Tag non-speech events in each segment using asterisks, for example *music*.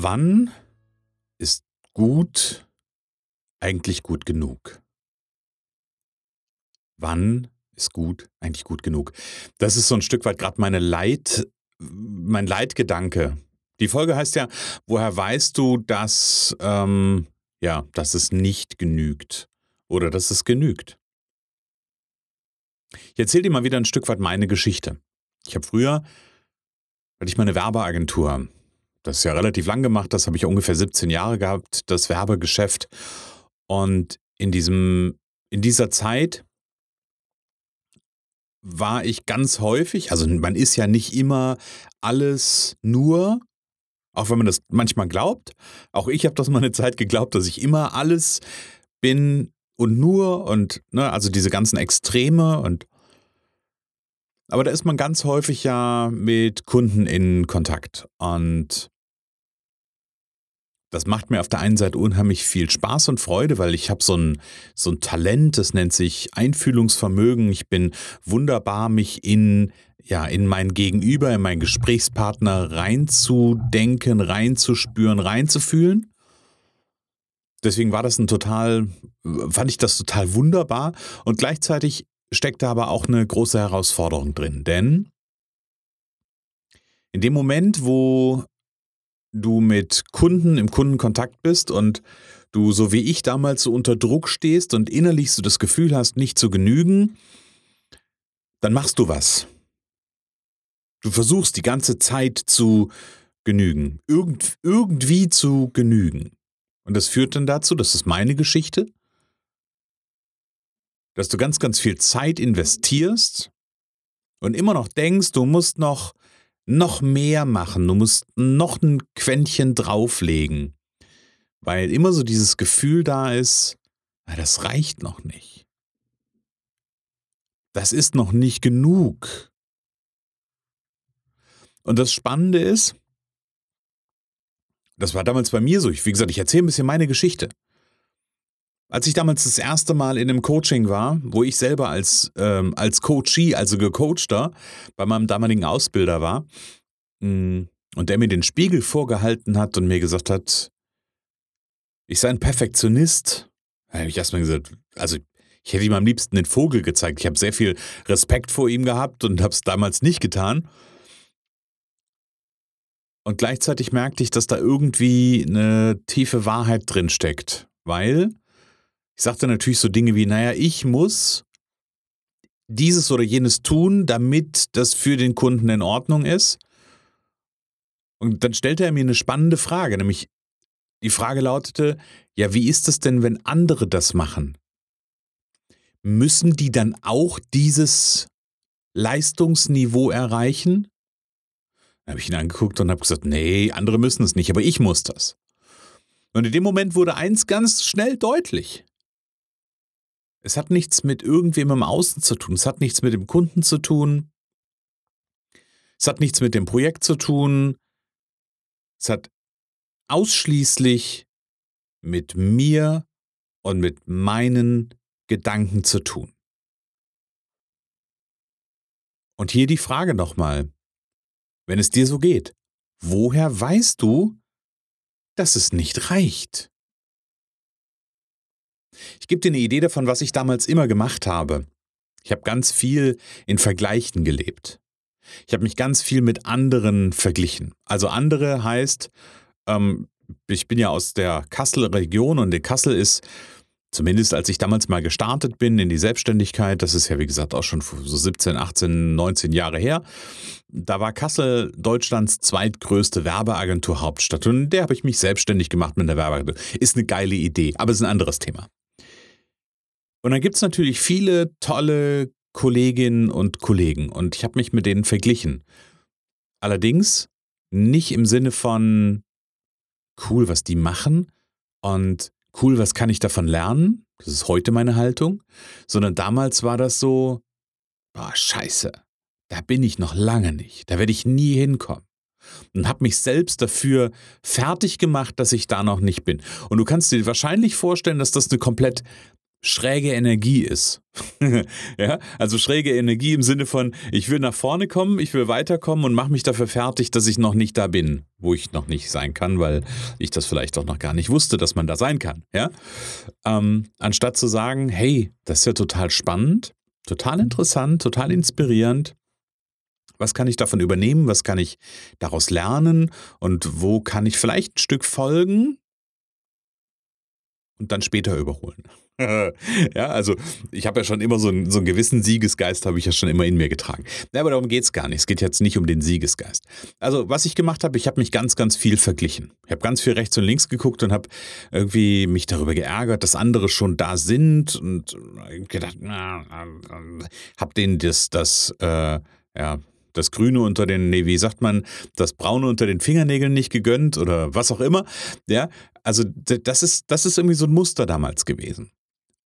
Wann ist gut eigentlich gut genug? Wann ist gut eigentlich gut genug? Das ist so ein Stück weit gerade meine Leit, mein Leitgedanke. Die Folge heißt ja, woher weißt du, dass, ähm, ja, dass es nicht genügt oder dass es genügt? Ich erzähle dir mal wieder ein Stück weit meine Geschichte. Ich habe früher, hatte ich meine Werbeagentur das ist ja relativ lang gemacht, das habe ich ungefähr 17 Jahre gehabt, das Werbegeschäft. Und in diesem, in dieser Zeit war ich ganz häufig, also man ist ja nicht immer alles nur, auch wenn man das manchmal glaubt. Auch ich habe das mal eine Zeit geglaubt, dass ich immer alles bin und nur und ne, also diese ganzen Extreme und aber da ist man ganz häufig ja mit Kunden in Kontakt und das macht mir auf der einen Seite unheimlich viel Spaß und Freude, weil ich habe so ein, so ein Talent, das nennt sich Einfühlungsvermögen. Ich bin wunderbar, mich in, ja, in mein Gegenüber, in meinen Gesprächspartner reinzudenken, reinzuspüren, reinzufühlen. Deswegen war das ein total, fand ich das total wunderbar und gleichzeitig steckt da aber auch eine große Herausforderung drin, denn in dem Moment, wo du mit Kunden im Kundenkontakt bist und du, so wie ich damals, so unter Druck stehst und innerlich so das Gefühl hast, nicht zu genügen, dann machst du was. Du versuchst die ganze Zeit zu genügen, irgend, irgendwie zu genügen. Und das führt dann dazu, das ist meine Geschichte, dass du ganz, ganz viel Zeit investierst und immer noch denkst, du musst noch noch mehr machen, du musst noch ein Quäntchen drauflegen, weil immer so dieses Gefühl da ist, das reicht noch nicht. Das ist noch nicht genug. Und das Spannende ist, das war damals bei mir so, ich, wie gesagt, ich erzähle ein bisschen meine Geschichte. Als ich damals das erste Mal in einem Coaching war, wo ich selber als, ähm, als Coachee, also gecoachter, bei meinem damaligen Ausbilder war, mm, und der mir den Spiegel vorgehalten hat und mir gesagt hat, ich sei ein Perfektionist, da habe ich erstmal gesagt, also ich hätte ihm am liebsten den Vogel gezeigt. Ich habe sehr viel Respekt vor ihm gehabt und habe es damals nicht getan. Und gleichzeitig merkte ich, dass da irgendwie eine tiefe Wahrheit drin steckt, weil ich sagte natürlich so Dinge wie, naja, ich muss dieses oder jenes tun, damit das für den Kunden in Ordnung ist. Und dann stellte er mir eine spannende Frage, nämlich die Frage lautete, ja, wie ist es denn, wenn andere das machen? Müssen die dann auch dieses Leistungsniveau erreichen? Dann habe ich ihn angeguckt und habe gesagt, nee, andere müssen es nicht, aber ich muss das. Und in dem Moment wurde eins ganz schnell deutlich. Es hat nichts mit irgendwem im Außen zu tun. Es hat nichts mit dem Kunden zu tun. Es hat nichts mit dem Projekt zu tun. Es hat ausschließlich mit mir und mit meinen Gedanken zu tun. Und hier die Frage nochmal, wenn es dir so geht, woher weißt du, dass es nicht reicht? Ich gebe dir eine Idee davon, was ich damals immer gemacht habe. Ich habe ganz viel in Vergleichen gelebt. Ich habe mich ganz viel mit anderen verglichen. Also andere heißt, ähm, ich bin ja aus der Kasseler Region und in Kassel ist, zumindest als ich damals mal gestartet bin in die Selbstständigkeit, das ist ja wie gesagt auch schon so 17, 18, 19 Jahre her, da war Kassel Deutschlands zweitgrößte Werbeagentur Hauptstadt und in der habe ich mich selbstständig gemacht mit der Werbeagentur. Ist eine geile Idee, aber ist ein anderes Thema. Und dann gibt es natürlich viele tolle Kolleginnen und Kollegen und ich habe mich mit denen verglichen. Allerdings nicht im Sinne von cool, was die machen und cool, was kann ich davon lernen? Das ist heute meine Haltung, sondern damals war das so, boah, scheiße, da bin ich noch lange nicht, da werde ich nie hinkommen. Und habe mich selbst dafür fertig gemacht, dass ich da noch nicht bin. Und du kannst dir wahrscheinlich vorstellen, dass das eine komplett schräge Energie ist. *laughs* ja, also schräge Energie im Sinne von, ich will nach vorne kommen, ich will weiterkommen und mache mich dafür fertig, dass ich noch nicht da bin, wo ich noch nicht sein kann, weil ich das vielleicht auch noch gar nicht wusste, dass man da sein kann. Ja, ähm, anstatt zu sagen, hey, das ist ja total spannend, total interessant, total inspirierend. Was kann ich davon übernehmen? Was kann ich daraus lernen? Und wo kann ich vielleicht ein Stück folgen und dann später überholen? *laughs* ja, also ich habe ja schon immer so einen, so einen gewissen Siegesgeist, habe ich ja schon immer in mir getragen. Ja, aber darum geht es gar nicht. Es geht jetzt nicht um den Siegesgeist. Also was ich gemacht habe, ich habe mich ganz, ganz viel verglichen. Ich habe ganz viel rechts und links geguckt und habe irgendwie mich darüber geärgert, dass andere schon da sind und gedacht, na, habe denen das, das, äh, ja, das Grüne unter den, nee, wie sagt man, das Braune unter den Fingernägeln nicht gegönnt oder was auch immer. Ja, also das ist, das ist irgendwie so ein Muster damals gewesen.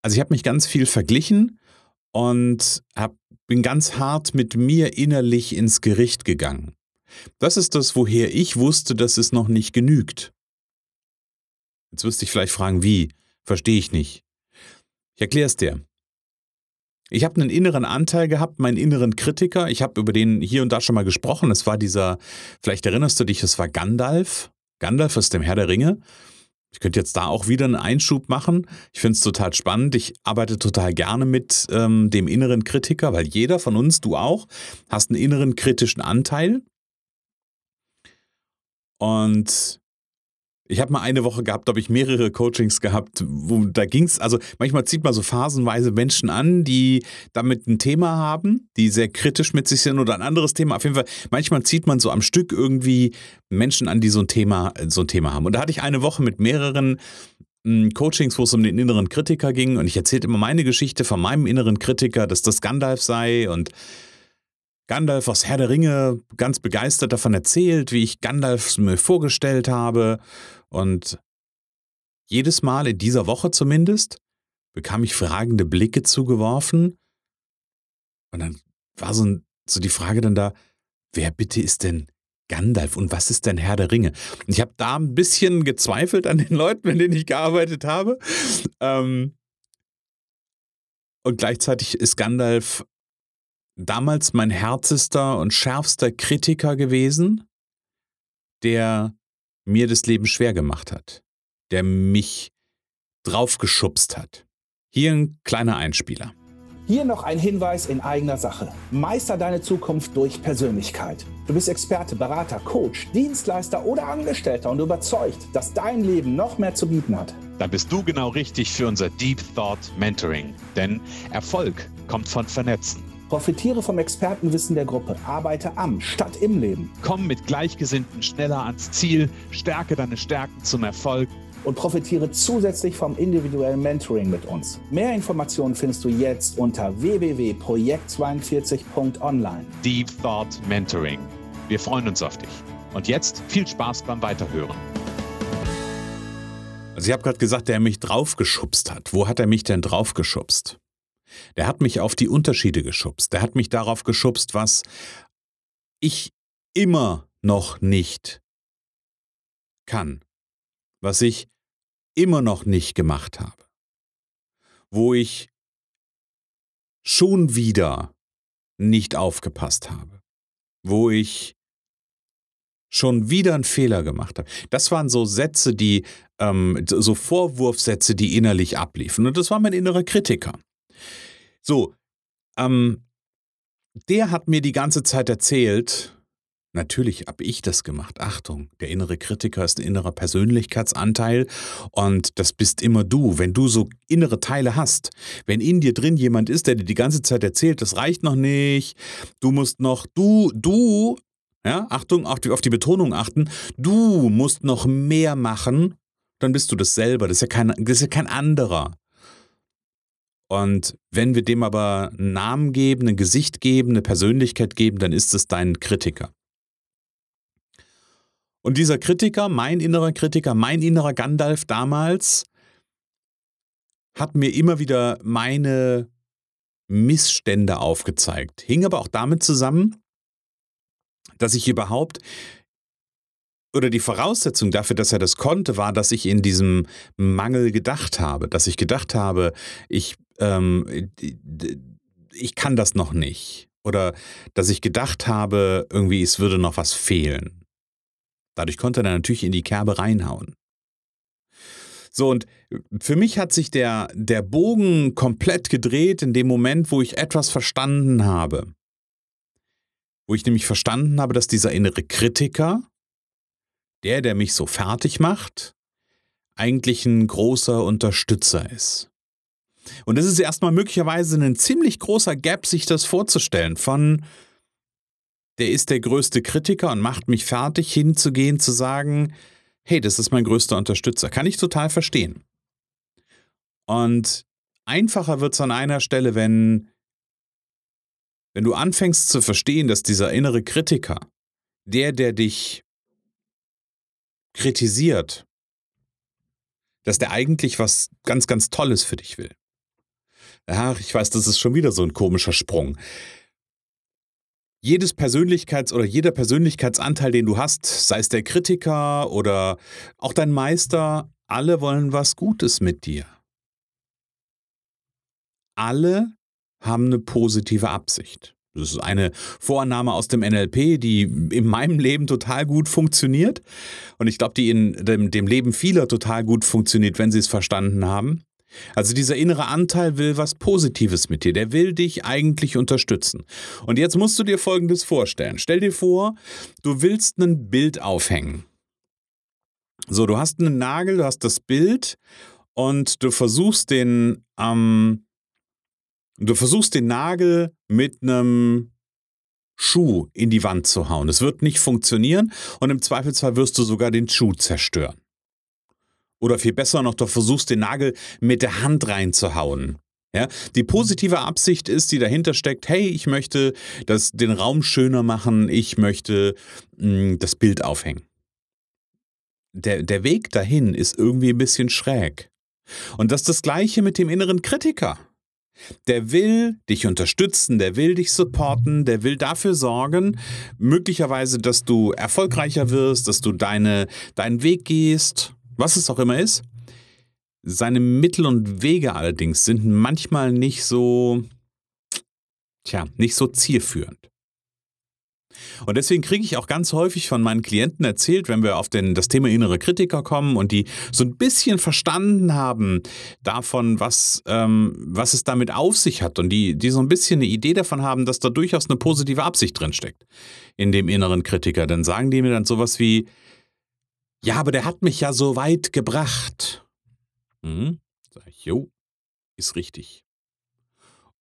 Also ich habe mich ganz viel verglichen und hab, bin ganz hart mit mir innerlich ins Gericht gegangen. Das ist das, woher ich wusste, dass es noch nicht genügt. Jetzt wirst du dich vielleicht fragen, wie? Verstehe ich nicht. Ich erkläre es dir. Ich habe einen inneren Anteil gehabt, meinen inneren Kritiker. Ich habe über den hier und da schon mal gesprochen. Es war dieser, vielleicht erinnerst du dich, es war Gandalf. Gandalf aus dem Herr der Ringe. Ich könnte jetzt da auch wieder einen Einschub machen. Ich finde es total spannend. Ich arbeite total gerne mit ähm, dem inneren Kritiker, weil jeder von uns, du auch, hast einen inneren kritischen Anteil. Und ich habe mal eine Woche gehabt, habe ich mehrere Coachings gehabt, wo da ging es, also manchmal zieht man so phasenweise Menschen an, die damit ein Thema haben, die sehr kritisch mit sich sind oder ein anderes Thema. Auf jeden Fall, manchmal zieht man so am Stück irgendwie Menschen an, die so ein Thema, so ein Thema haben. Und da hatte ich eine Woche mit mehreren hm, Coachings, wo es um den inneren Kritiker ging und ich erzählte immer meine Geschichte von meinem inneren Kritiker, dass das Gandalf sei und Gandalf aus Herr der Ringe ganz begeistert davon erzählt, wie ich Gandalf mir vorgestellt habe. Und jedes Mal in dieser Woche zumindest bekam ich fragende Blicke zugeworfen. Und dann war so, so die Frage dann da, wer bitte ist denn Gandalf und was ist denn Herr der Ringe? Und ich habe da ein bisschen gezweifelt an den Leuten, mit denen ich gearbeitet habe. Ähm, und gleichzeitig ist Gandalf damals mein härtester und schärfster Kritiker gewesen, der mir das Leben schwer gemacht hat, der mich draufgeschubst hat. Hier ein kleiner Einspieler. Hier noch ein Hinweis in eigener Sache. Meister deine Zukunft durch Persönlichkeit. Du bist Experte, Berater, Coach, Dienstleister oder Angestellter und überzeugt, dass dein Leben noch mehr zu bieten hat. Dann bist du genau richtig für unser Deep Thought Mentoring. Denn Erfolg kommt von Vernetzen. Profitiere vom Expertenwissen der Gruppe. Arbeite am statt im Leben. Komm mit Gleichgesinnten schneller ans Ziel. Stärke deine Stärken zum Erfolg. Und profitiere zusätzlich vom individuellen Mentoring mit uns. Mehr Informationen findest du jetzt unter www.projekt42.online. Deep Thought Mentoring. Wir freuen uns auf dich. Und jetzt viel Spaß beim Weiterhören. Also ich habe gerade gesagt, der mich draufgeschubst hat. Wo hat er mich denn draufgeschubst? Der hat mich auf die Unterschiede geschubst. Der hat mich darauf geschubst, was ich immer noch nicht kann. Was ich immer noch nicht gemacht habe. Wo ich schon wieder nicht aufgepasst habe. Wo ich schon wieder einen Fehler gemacht habe. Das waren so Sätze, die, ähm, so Vorwurfssätze, die innerlich abliefen. Und das war mein innerer Kritiker. So, ähm, der hat mir die ganze Zeit erzählt, natürlich habe ich das gemacht. Achtung, der innere Kritiker ist ein innerer Persönlichkeitsanteil und das bist immer du. Wenn du so innere Teile hast, wenn in dir drin jemand ist, der dir die ganze Zeit erzählt, das reicht noch nicht, du musst noch, du, du, ja, Achtung, auf die, auf die Betonung achten, du musst noch mehr machen, dann bist du das selber. Das ist ja kein, das ist ja kein anderer. Und wenn wir dem aber einen Namen geben, ein Gesicht geben, eine Persönlichkeit geben, dann ist es dein Kritiker. Und dieser Kritiker, mein innerer Kritiker, mein innerer Gandalf damals, hat mir immer wieder meine Missstände aufgezeigt. Hing aber auch damit zusammen, dass ich überhaupt oder die Voraussetzung dafür, dass er das konnte, war, dass ich in diesem Mangel gedacht habe, dass ich gedacht habe, ich, ähm, ich kann das noch nicht. Oder dass ich gedacht habe, irgendwie es würde noch was fehlen. Dadurch konnte er natürlich in die Kerbe reinhauen. So, und für mich hat sich der, der Bogen komplett gedreht in dem Moment, wo ich etwas verstanden habe. Wo ich nämlich verstanden habe, dass dieser innere Kritiker, der, der mich so fertig macht, eigentlich ein großer Unterstützer ist. Und es ist erstmal möglicherweise ein ziemlich großer Gap, sich das vorzustellen, von der ist der größte Kritiker und macht mich fertig, hinzugehen, zu sagen, hey, das ist mein größter Unterstützer. Kann ich total verstehen. Und einfacher wird es an einer Stelle, wenn, wenn du anfängst zu verstehen, dass dieser innere Kritiker, der, der dich kritisiert, dass der eigentlich was ganz, ganz Tolles für dich will. Ach, ich weiß, das ist schon wieder so ein komischer Sprung. Jedes Persönlichkeits- oder jeder Persönlichkeitsanteil, den du hast, sei es der Kritiker oder auch dein Meister, alle wollen was Gutes mit dir. Alle haben eine positive Absicht. Das ist eine Vorannahme aus dem NLP, die in meinem Leben total gut funktioniert. Und ich glaube, die in dem, dem, Leben vieler total gut funktioniert, wenn sie es verstanden haben. Also dieser innere Anteil will was Positives mit dir. Der will dich eigentlich unterstützen. Und jetzt musst du dir Folgendes vorstellen. Stell dir vor, du willst ein Bild aufhängen. So, du hast einen Nagel, du hast das Bild und du versuchst den ähm, Du versuchst den Nagel mit einem Schuh in die Wand zu hauen. Es wird nicht funktionieren und im Zweifelsfall wirst du sogar den Schuh zerstören. Oder viel besser noch, du versuchst den Nagel mit der Hand reinzuhauen. Ja, die positive Absicht ist, die dahinter steckt, hey, ich möchte das, den Raum schöner machen, ich möchte mh, hm, das Bild aufhängen. Der, der Weg dahin ist irgendwie ein bisschen schräg. Und das ist das gleiche mit dem inneren Kritiker. Der will dich unterstützen, der will dich supporten, der will dafür sorgen, möglicherweise, dass du erfolgreicher wirst, dass du deine, deinen Weg gehst, was es auch immer ist. Seine Mittel und Wege allerdings sind manchmal nicht so, tja, nicht so zielführend. Und deswegen kriege ich auch ganz häufig von meinen Klienten erzählt, wenn wir auf den, das Thema innere Kritiker kommen und die so ein bisschen verstanden haben davon, was, ähm, was es damit auf sich hat und die, die so ein bisschen eine Idee davon haben, dass da durchaus eine positive Absicht drinsteckt in dem inneren Kritiker, dann sagen die mir dann sowas wie, ja, aber der hat mich ja so weit gebracht. Hm? Sag ich, jo, ist richtig.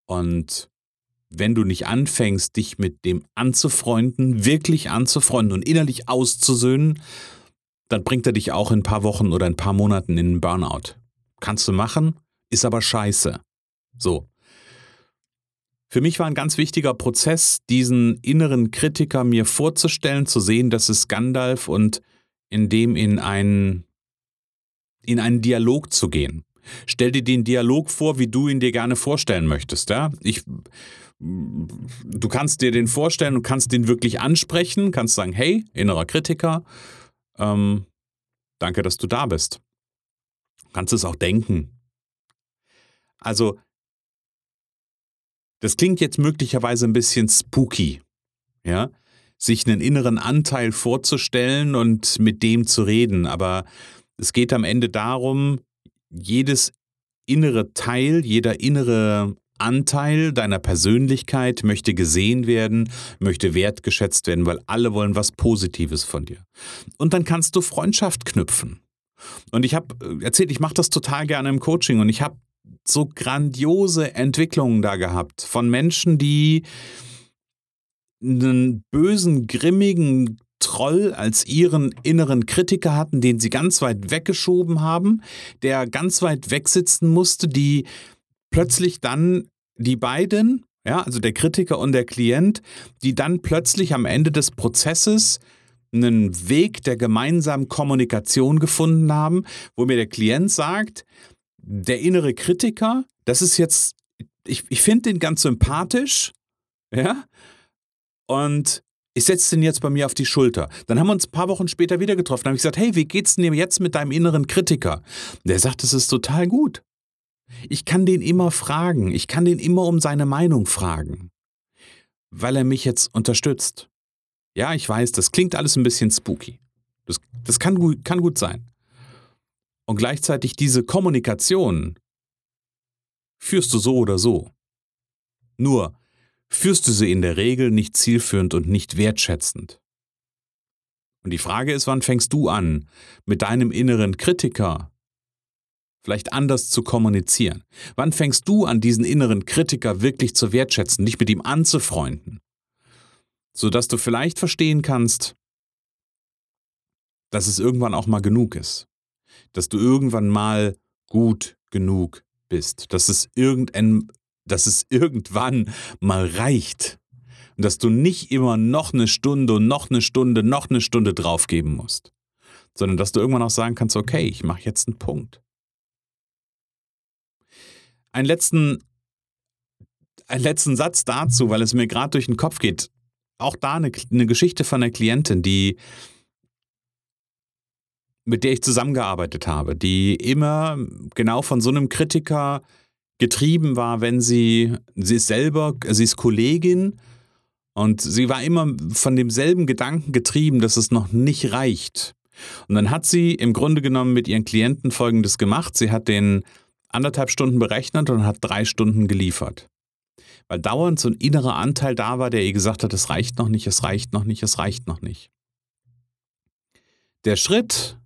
Und wenn du nicht anfängst, dich mit dem anzufreunden, wirklich anzufreunden und innerlich auszusöhnen, dann bringt er dich auch in ein paar Wochen oder ein paar Monaten in einen Burnout. Kannst du machen, ist aber scheiße. So. Für mich war ein ganz wichtiger Prozess, diesen inneren Kritiker mir vorzustellen, zu sehen, dass es Gandalf und in dem in einen, in einen Dialog zu gehen. Stell dir den Dialog vor, wie du ihn dir gerne vorstellen möchtest. Ja? Ich du kannst dir den vorstellen und kannst den wirklich ansprechen, kannst sagen, hey, innerer Kritiker, ähm, danke, dass du da bist. Du kannst es auch denken. Also, das klingt jetzt möglicherweise ein bisschen spooky, ja, sich einen inneren Anteil vorzustellen und mit dem zu reden, aber es geht am Ende darum, jedes innere Teil, jeder innere Anteil deiner Persönlichkeit möchte gesehen werden, möchte wertgeschätzt werden, weil alle wollen was Positives von dir. Und dann kannst du Freundschaft knüpfen. Und ich habe äh, erzählt, ich mache das total gerne im Coaching und ich habe so grandiose Entwicklungen da gehabt von Menschen, die einen bösen, grimmigen Troll als ihren inneren Kritiker hatten, den sie ganz weit weggeschoben haben, der ganz weit wegsitzen musste, die plötzlich dann die beiden, ja, also der Kritiker und der Klient, die dann plötzlich am Ende des Prozesses einen Weg der gemeinsamen Kommunikation gefunden haben, wo mir der Klient sagt, der innere Kritiker, das ist jetzt, ich, ich finde den ganz sympathisch, ja, und ich setze den jetzt bei mir auf die Schulter. Dann haben wir uns ein paar Wochen später wieder getroffen. Dann habe ich gesagt, hey, wie geht's denn jetzt mit deinem inneren Kritiker? Der sagt, es ist total gut. Ich kann den immer fragen. Ich kann den immer um seine Meinung fragen. Weil er mich jetzt unterstützt. Ja, ich weiß, das klingt alles ein bisschen spooky. Das, das kann, gut, kann gut sein. Und gleichzeitig diese Kommunikation führst du so oder so. Nur führst du sie in der Regel nicht zielführend und nicht wertschätzend. Und die Frage ist, wann fängst du an, mit deinem inneren Kritiker vielleicht anders zu kommunizieren? Wann fängst du an, diesen inneren Kritiker wirklich zu wertschätzen, dich mit ihm anzufreunden? Sodass du vielleicht verstehen kannst, dass es irgendwann auch mal genug ist. Dass du irgendwann mal gut genug bist. Dass es irgendein, dass es irgendwann mal reicht. Und dass du nicht immer noch eine Stunde und noch eine Stunde, noch eine Stunde draufgeben musst. Sondern dass du irgendwann auch sagen kannst, okay, ich mache jetzt einen Punkt. Einen letzten, einen letzten Satz dazu, weil es mir gerade durch den Kopf geht. Auch da eine, eine Geschichte von einer Klientin, die mit der ich zusammengearbeitet habe, die immer genau von so einem Kritiker getrieben war, wenn sie, sie ist selber, sie ist Kollegin und sie war immer von demselben Gedanken getrieben, dass es noch nicht reicht. Und dann hat sie im Grunde genommen mit ihren Klienten Folgendes gemacht. Sie hat den anderthalb Stunden berechnet und hat drei Stunden geliefert. Weil dauernd so ein innerer Anteil da war, der ihr gesagt hat, es reicht noch nicht, es reicht noch nicht, es reicht noch nicht. Der Schritt,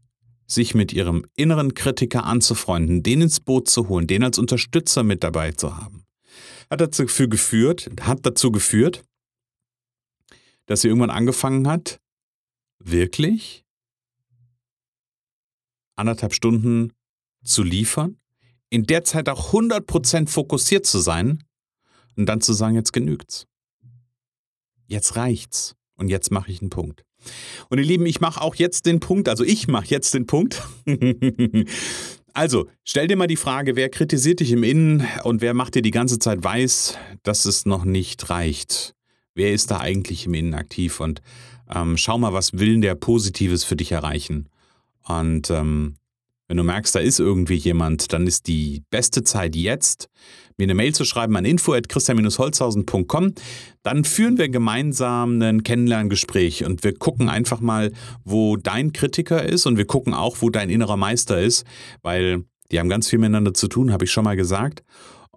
sich mit ihrem inneren Kritiker anzufreunden, den ins Boot zu holen, den als Unterstützer mit dabei zu haben, hat dazu geführt, hat dazu geführt, dass sie irgendwann angefangen hat, wirklich anderthalb Stunden zu liefern, in der Zeit auch 100% fokussiert zu sein und dann zu sagen, jetzt genügt's. Jetzt reicht's und jetzt mache ich einen Punkt. Und ihr Lieben, ich mache auch jetzt den Punkt, also ich mache jetzt den Punkt. *laughs* also, stell dir mal die Frage, wer kritisiert dich im Innen und wer macht dir die ganze Zeit weiß, dass es noch nicht reicht? Wer ist da eigentlich im Innen aktiv? Und ähm, schau mal, was will der Positives für dich erreichen? Und ähm, wenn du merkst, da ist irgendwie jemand, dann ist die beste Zeit jetzt, mir eine Mail zu schreiben an info.christian-holzhausen.com. Dann führen wir gemeinsam ein Kennenlerngespräch und wir gucken einfach mal, wo dein Kritiker ist und wir gucken auch, wo dein innerer Meister ist, weil die haben ganz viel miteinander zu tun, habe ich schon mal gesagt.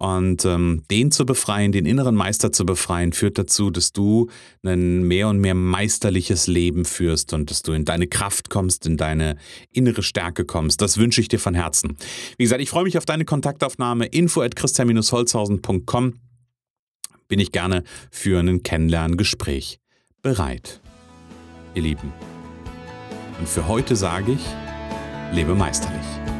Und ähm, den zu befreien, den inneren Meister zu befreien, führt dazu, dass du ein mehr und mehr meisterliches Leben führst und dass du in deine Kraft kommst, in deine innere Stärke kommst. Das wünsche ich dir von Herzen. Wie gesagt, ich freue mich auf deine Kontaktaufnahme. info at christian-holzhausen.com bin ich gerne für ein Kennenlerngespräch bereit. Ihr Lieben. Und für heute sage ich, lebe meisterlich.